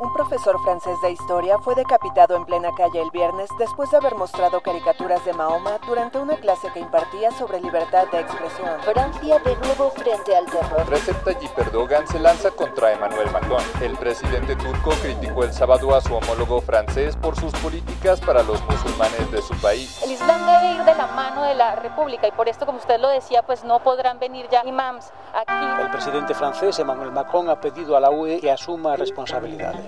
Un profesor francés de historia fue decapitado en plena calle el viernes después de haber mostrado caricaturas de Mahoma durante una clase que impartía sobre libertad de expresión. Francia de nuevo frente al terror. Recep Tayyip Erdogan se lanza contra Emmanuel Macron. El presidente turco criticó el sábado a su homólogo francés por sus políticas para los musulmanes de su país. El Islam debe ir de la mano de la República y por esto, como usted lo decía, pues no podrán venir ya imams aquí. El presidente francés Emmanuel Macron ha pedido a la UE que asuma responsabilidades.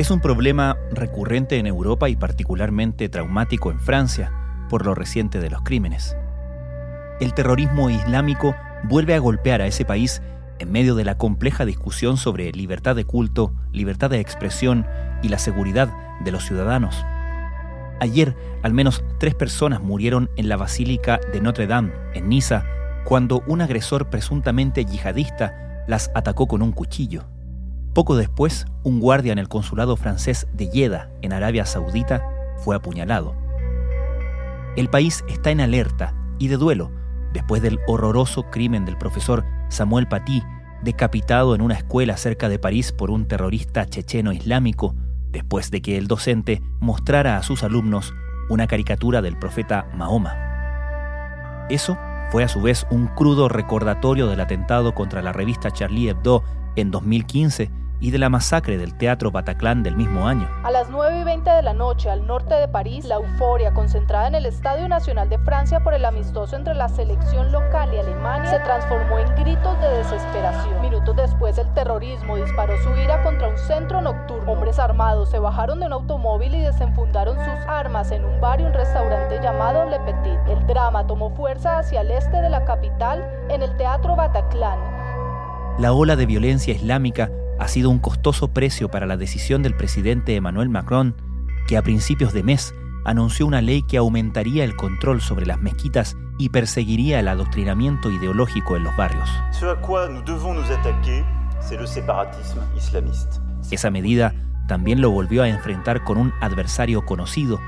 Es un problema recurrente en Europa y particularmente traumático en Francia por lo reciente de los crímenes. El terrorismo islámico vuelve a golpear a ese país en medio de la compleja discusión sobre libertad de culto, libertad de expresión y la seguridad de los ciudadanos. Ayer, al menos tres personas murieron en la Basílica de Notre Dame, en Niza, cuando un agresor presuntamente yihadista las atacó con un cuchillo. Poco después, un guardia en el consulado francés de Yeda, en Arabia Saudita, fue apuñalado. El país está en alerta y de duelo después del horroroso crimen del profesor Samuel Paty, decapitado en una escuela cerca de París por un terrorista checheno islámico, después de que el docente mostrara a sus alumnos una caricatura del profeta Mahoma. Eso fue a su vez un crudo recordatorio del atentado contra la revista Charlie Hebdo en 2015 y de la masacre del Teatro Bataclan del mismo año. A las 9 y 20 de la noche, al norte de París, la euforia concentrada en el Estadio Nacional de Francia por el amistoso entre la selección local y Alemania se transformó en gritos de desesperación. Minutos después, el terrorismo disparó su ira contra un centro nocturno. Hombres armados se bajaron de un automóvil y desenfundaron sus armas en un bar y un restaurante llamado Le Petit. El drama tomó fuerza hacia el este de la capital, en el Teatro Bataclan. La ola de violencia islámica ha sido un costoso precio para la decisión del presidente Emmanuel Macron, que a principios de mes anunció una ley que aumentaría el control sobre las mezquitas y perseguiría el adoctrinamiento ideológico en los barrios. Esa medida también lo volvió a enfrentar con un adversario conocido,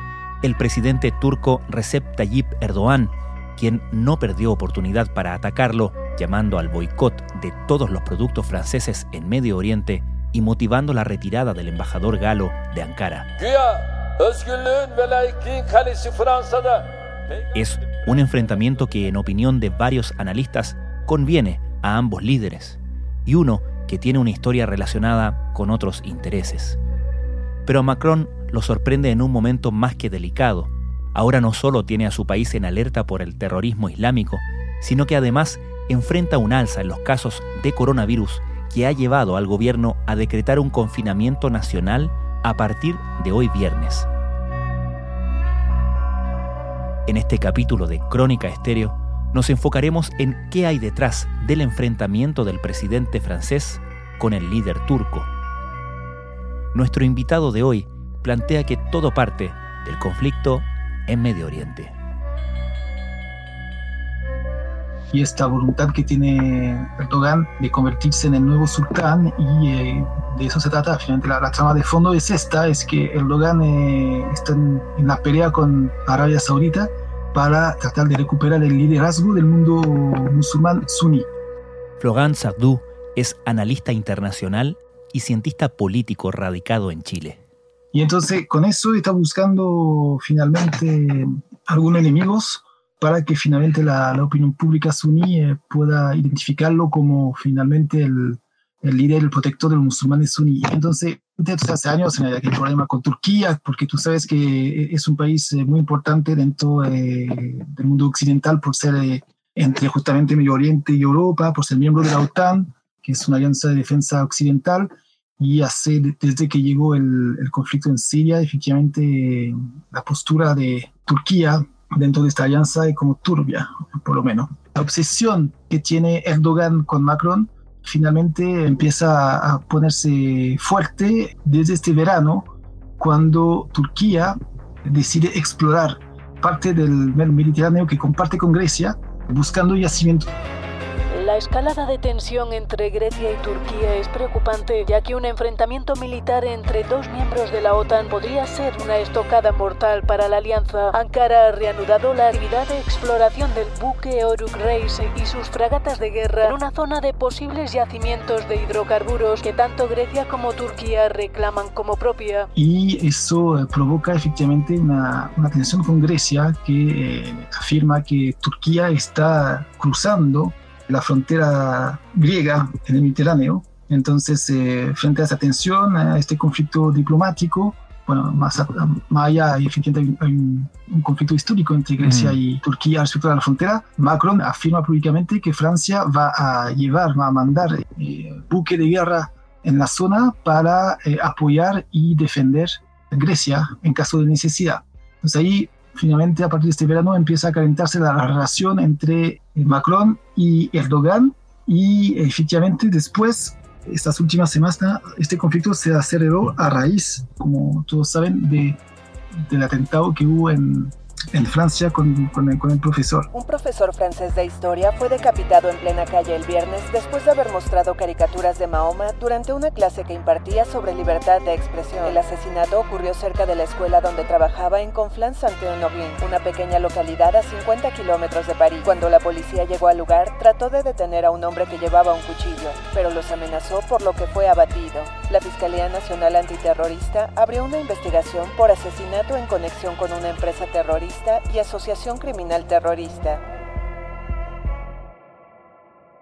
el presidente turco Recep Tayyip Erdogan, quien no perdió oportunidad para atacarlo llamando al boicot de todos los productos franceses en Medio Oriente y motivando la retirada del embajador galo de Ankara. Es un enfrentamiento que, en opinión de varios analistas, conviene a ambos líderes, y uno que tiene una historia relacionada con otros intereses. Pero Macron lo sorprende en un momento más que delicado. Ahora no solo tiene a su país en alerta por el terrorismo islámico, sino que además enfrenta un alza en los casos de coronavirus que ha llevado al gobierno a decretar un confinamiento nacional a partir de hoy viernes. En este capítulo de Crónica Estéreo nos enfocaremos en qué hay detrás del enfrentamiento del presidente francés con el líder turco. Nuestro invitado de hoy plantea que todo parte del conflicto en Medio Oriente. Y esta voluntad que tiene Erdogan de convertirse en el nuevo sultán y eh, de eso se trata. Finalmente la, trama de fondo es esta, es que Erdogan eh, está en, la pelea con Arabia Saudita para tratar de recuperar el liderazgo del mundo musulmán suní. Florent Sardou es analista internacional y cientista político radicado en Chile. Y entonces con eso está buscando finalmente algunos enemigos para que finalmente la, opinión pública suní eh, pueda identificarlo como finalmente el, el, líder, el protector de los musulmanes suníes. Entonces, desde hace años hay problema con Turquía, porque tú sabes que es un país eh, muy importante dentro eh, del mundo occidental por ser entre justamente Medio Oriente y Europa, por ser miembro de la OTAN, que es una alianza de defensa occidental, y hace, desde que llegó el, el conflicto en Siria, efectivamente la postura de Turquía dentro de esta alianza es como turbia, por lo menos. La obsesión que tiene Erdogan con Macron finalmente empieza a ponerse fuerte desde este verano, cuando Turquía decide explorar parte del Mediterráneo que comparte con Grecia, buscando yacimientos la escalada de tensión entre Grecia y Turquía es preocupante, ya que un enfrentamiento militar entre dos miembros de la OTAN podría ser una estocada mortal para la alianza. Ankara ha reanudado la actividad de exploración del buque Oruk Reis y sus fragatas de guerra en una zona de posibles yacimientos de hidrocarburos que tanto Grecia como Turquía reclaman como propia. Y eso eh, provoca efectivamente una, tensión con Grecia que eh, afirma que Turquía está cruzando la frontera griega en el Mediterráneo. Entonces, eh, frente a esa tensión, a este conflicto diplomático, bueno, más, más allá efectivamente hay un, conflicto histórico entre Grecia y Turquía respecto a la frontera, Macron afirma públicamente que Francia va a llevar, va a mandar eh, buque de guerra en la zona para eh, apoyar y defender Grecia en caso de necesidad. Entonces ahí finalmente a partir de este verano empieza a calentarse la relación entre Macron y Erdogan y efectivamente después, estas últimas semanas, este conflicto se aceleró a raíz, como todos saben, de, del atentado que hubo en, en Francia con, con, el, profesor. Un profesor francés de historia fue decapitado en plena calle el viernes después de haber mostrado caricaturas de Mahoma durante una clase que impartía sobre libertad de expresión. El asesinato ocurrió cerca de la escuela donde trabajaba en Conflans-Saint-Honorine, una pequeña localidad a 50 kilómetros de París. Cuando la policía llegó al lugar, trató de detener a un hombre que llevaba un cuchillo, pero los amenazó por lo que fue abatido. La Fiscalía Nacional Antiterrorista abrió una investigación por asesinato en conexión con una empresa terrorista y asociación criminal terrorista.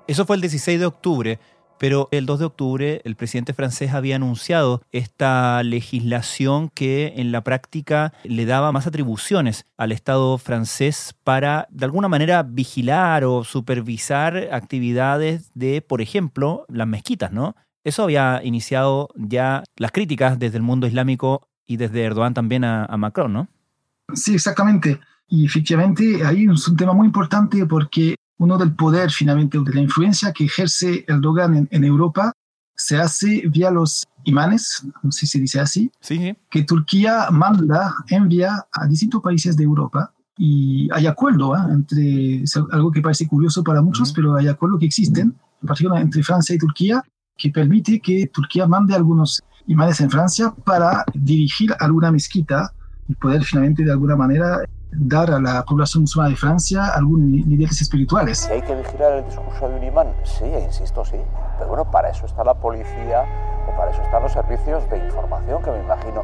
Eso fue el 16 de octubre, pero el 2 de octubre el presidente francés había anunciado esta legislación que en la práctica le daba más atribuciones al Estado francés para de alguna manera vigilar o supervisar actividades de, por ejemplo, las mezquitas, ¿no? Eso había iniciado ya las críticas desde el mundo islámico y desde Erdogan también a, a Macron, ¿no? Sí, exactamente. Y efectivamente ahí es un tema muy importante porque uno del poder finalmente, de la influencia que ejerce Erdogan en, en Europa, se hace vía los imanes, no sé si se dice así, sí, que Turquía manda, envía a distintos países de Europa y hay acuerdo ¿eh? entre, algo que parece curioso para muchos, pero hay acuerdo que existen, en particular entre Francia y Turquía, que permite que Turquía mande algunos imanes en Francia para dirigir alguna mezquita y poder finalmente de alguna manera dar a la población musulmana de Francia algunos niveles espirituales. Si hay que vigilar el discurso de un imán, sí, insisto, sí. Pero bueno, para eso está la policía o para eso están los servicios de información que me imagino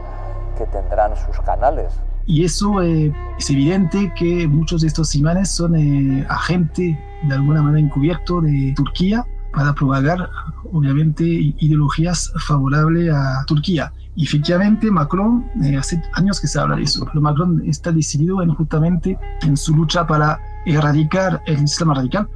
que tendrán sus canales. Y eso eh, es evidente que muchos de estos imanes son eh, agentes de alguna manera encubierto de Turquía para propagar, obviamente, ideologías favorables a Turquía. Y efectivamente, Macron, eh, hace años que se habla de eso, pero Macron está decidido en justamente en su lucha para erradicar el Islam radical,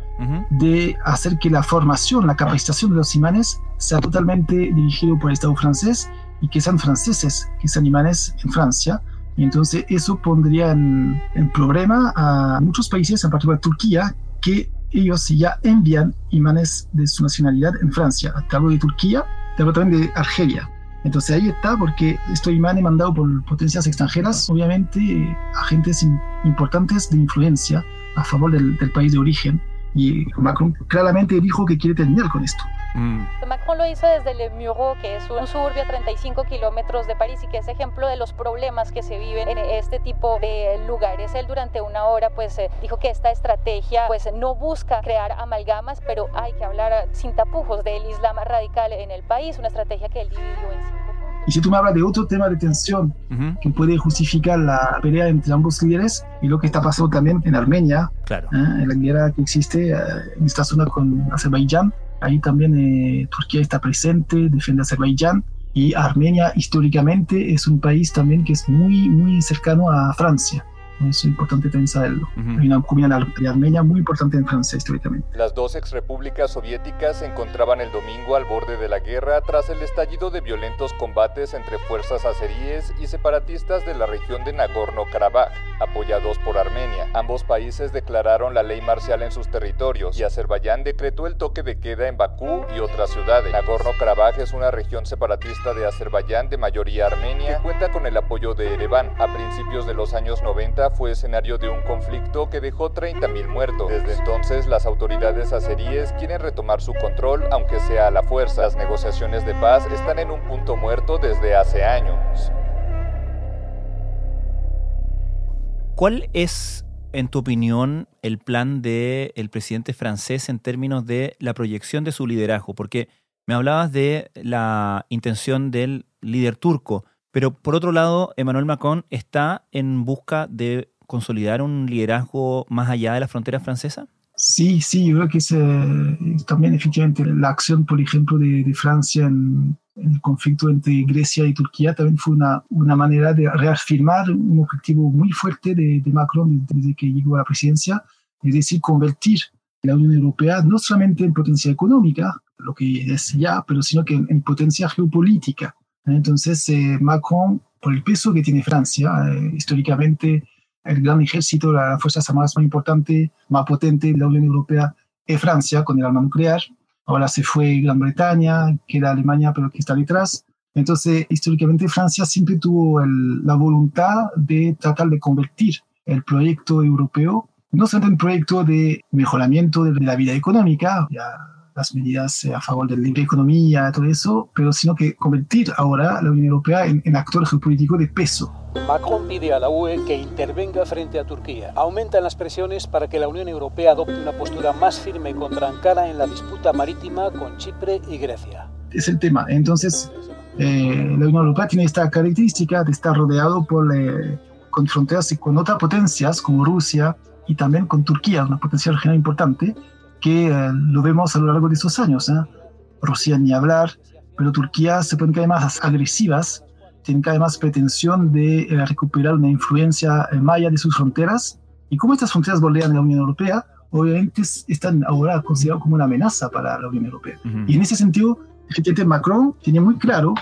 de hacer que la formación, la capacitación de los imanes sea totalmente dirigido por el Estado francés y que sean franceses, que sean imanes en Francia. Y entonces eso pondría en, en problema a muchos países, en particular Turquía, que ellos ya envían imanes de su nacionalidad en Francia. Te hablo de Turquía, te hablo también de Argelia. Entonces ahí está, porque estos imanes mandado por potencias extranjeras, obviamente agentes importantes de influencia a favor del, del país de origen. Y Macron claramente dijo que quiere terminar con esto. Mm. Macron lo hizo desde Le Muro, que es un suburbio a 35 kilómetros de París y que es ejemplo de los problemas que se viven en este tipo de lugares. Él durante una hora pues eh, dijo que esta estrategia pues no busca crear amalgamas, pero hay que hablar sin tapujos del Islam radical en el país, una estrategia que él dividió en cinco y si tú me hablas de otro tema de tensión que puede justificar la pelea entre ambos líderes y lo que está pasando también en Armenia, claro. ¿eh? en la guerra que existe eh, en esta zona con Azerbaiyán, ahí también eh, Turquía está presente, defiende a Azerbaiyán y Armenia históricamente es un país también que es muy, muy cercano a Francia. Eso es importante también saberlo. Hay una comunidad de Armenia muy importante en Francia históricamente. Las dos exrepúblicas soviéticas se encontraban el domingo al borde de la guerra tras el estallido de violentos combates entre fuerzas azeríes y separatistas de la región de Nagorno-Karabaj, apoyados por Armenia. Ambos países declararon la ley marcial en sus territorios y Azerbaiyán decretó el toque de queda en Bakú y otras ciudades. Nagorno-Karabaj es una región separatista de Azerbaiyán de mayoría armenia que cuenta con el apoyo de Ereván. A principios de los años 90 fue escenario de un conflicto que dejó 30.000 muertos. Desde entonces las autoridades azeríes quieren retomar su control aunque sea a la fuerza. Las negociaciones de paz están en un punto muerto desde hace años. ¿Cuál es en tu opinión, el plan del el presidente francés en términos de la proyección de su liderazgo? Porque me hablabas de la intención del líder turco, pero por otro lado, Emmanuel Macron está en busca de consolidar un liderazgo más allá de la frontera francesa. Sí, sí, yo creo que es eh, también efectivamente la acción, por ejemplo, de, de Francia en, en, el conflicto entre Grecia y Turquía también fue una, una manera de reafirmar un objetivo muy fuerte de, de Macron desde que llegó a la presidencia, es decir, convertir la Unión Europea no solamente en potencia económica, lo que es ya, pero sino que en, en potencia geopolítica. Entonces, eh, Macron, por el peso que tiene Francia, eh, históricamente el gran ejército, la fuerza armadas más importante, más potente de la Unión Europea es Francia con el arma nuclear. Ahora se fue Gran Bretaña, queda Alemania, pero que está detrás. Entonces, históricamente Francia siempre tuvo el, la voluntad de tratar de convertir el proyecto europeo, no solamente en proyecto de mejoramiento de la vida económica, ya las medidas a favor de la libre economía, todo eso, pero sino que convertir ahora la Unión Europea en, en actor geopolítico de peso. Macron pide a la UE que intervenga frente a Turquía. Aumentan las presiones para que la Unión Europea adopte una postura más firme contra Ankara en la disputa marítima con Chipre y Grecia. Es el tema. Entonces, eh, la Unión Europea tiene esta característica de estar rodeado por, eh, con fronteras con otras potencias como Rusia y también con Turquía, una potencia regional importante, que eh, lo vemos a lo largo de estos años. ¿eh? Rusia ni hablar, pero Turquía se pone cada vez más agresivas tienen cada vez más pretensión de eh, recuperar una influencia eh, maya de sus fronteras. Y como estas fronteras bordean la Unión Europea, obviamente están ahora consideradas como una amenaza para la Unión Europea. Uh -huh. Y en ese sentido, efectivamente, Macron tiene muy claro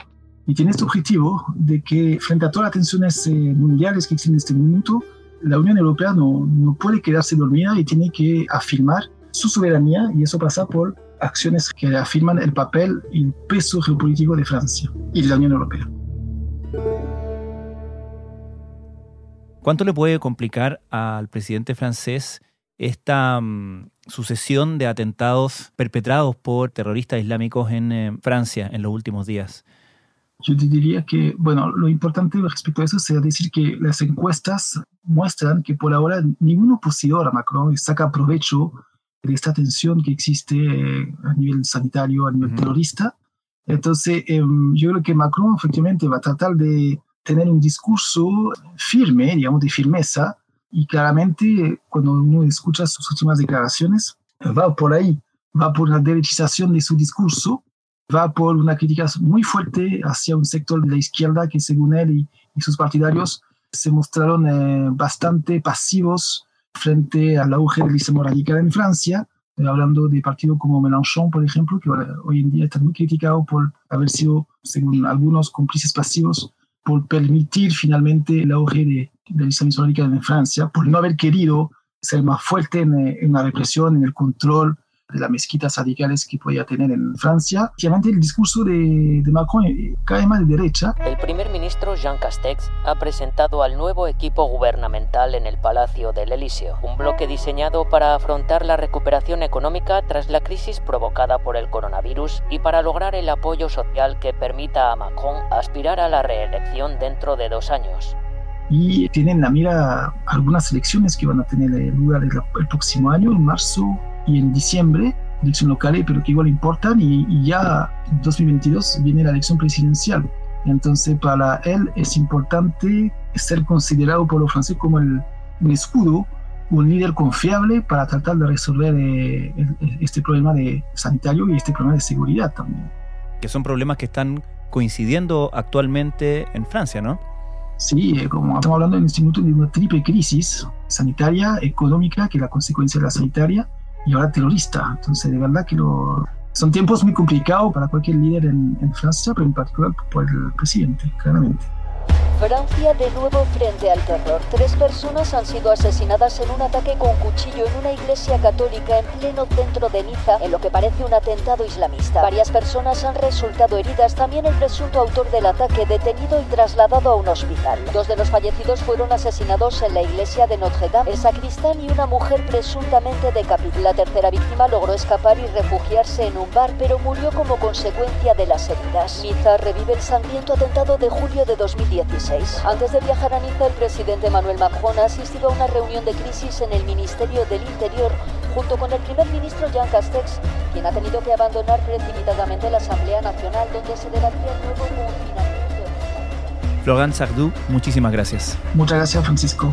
y tiene este objetivo de que frente a todas las tensiones eh, mundiales que existen en este momento, la Unión Europea no, no puede quedarse dormida y tiene que afirmar su soberanía y eso pasa por acciones que afirman el papel y el peso geopolítico de Francia y de la Unión Europea. ¿Cuánto le puede complicar al presidente francés esta um, sucesión de atentados perpetrados por terroristas islámicos en eh, Francia en los últimos días? Yo te diría que, bueno, lo importante respecto a eso sería decir que las encuestas muestran que por ahora ningún opositor a Macron saca provecho de esta tensión que existe eh, a nivel sanitario, a nivel uh -huh. terrorista. Entonces, eh, yo creo que Macron efectivamente va a tratar de tener un discurso firme, digamos, de firmeza, y claramente cuando uno escucha sus últimas declaraciones, va por ahí, va por la derechización de su discurso, va por una crítica muy fuerte hacia un sector de la izquierda que según él y, y sus partidarios se mostraron eh, bastante pasivos frente al auge del islamismo radical en Francia, eh, hablando de partidos como Mélenchon, por ejemplo, que hoy en día está muy criticado por haber sido, según algunos, cómplices pasivos por permitir finalmente el auge de, del islamismo radical en Francia, por no haber querido ser más fuerte en, en la represión, en el control de las mezquitas radicales que podía tener en Francia. Obviamente el discurso de, de Macron cae más de derecha. El primer ministro Jean Castex ha presentado al nuevo equipo gubernamental en el Palacio del Elíseo, un bloque diseñado para afrontar la recuperación económica tras la crisis provocada por el coronavirus y para lograr el apoyo social que permita a Macron aspirar a la reelección dentro de dos años y tienen la mira algunas elecciones que van a tener lugar el próximo año, en marzo y en diciembre, elecciones locales, pero que igual importan, y, y, ya en 2022 viene la elección presidencial. Entonces, para él es importante ser considerado por los franceses como el, un escudo, un líder confiable para tratar de resolver eh, este problema de sanitario y este problema de seguridad también. Que son problemas que están coincidiendo actualmente en Francia, ¿no? Sí, eh, como estamos hablando en este momento de una triple crisis sanitaria, económica, que es la consecuencia de la sanitaria, y ahora terrorista. Entonces, de verdad que lo, son tiempos muy complicados para cualquier líder en, en Francia, pero en particular por el presidente, claramente. Francia de nuevo frente al terror. Tres personas han sido asesinadas en un ataque con cuchillo en una iglesia católica en pleno centro de Niza, en lo que parece un atentado islamista. Varias personas han resultado heridas, también el presunto autor del ataque detenido y trasladado a un hospital. Dos de los fallecidos fueron asesinados en la iglesia de Notre Dame, el sacristán y una mujer presuntamente decapitada. La tercera víctima logró escapar y refugiarse en un bar, pero murió como consecuencia de las heridas. Niza revive el sangriento atentado de julio de 2016. Antes de viajar a Niza, el presidente Manuel Macron ha asistido a una reunión de crisis en el Ministerio del Interior junto con el primer ministro Jean Castex, quien ha tenido que abandonar precipitadamente la Asamblea Nacional donde se debatía el nuevo confinamiento. Florent Sardou, muchísimas gracias. Muchas gracias, Francisco.